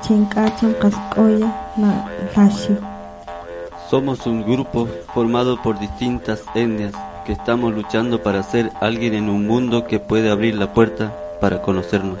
Chink'achan. Somos un grupo formado por distintas etnias que estamos luchando para ser alguien en un mundo que puede abrir la puerta para conocernos.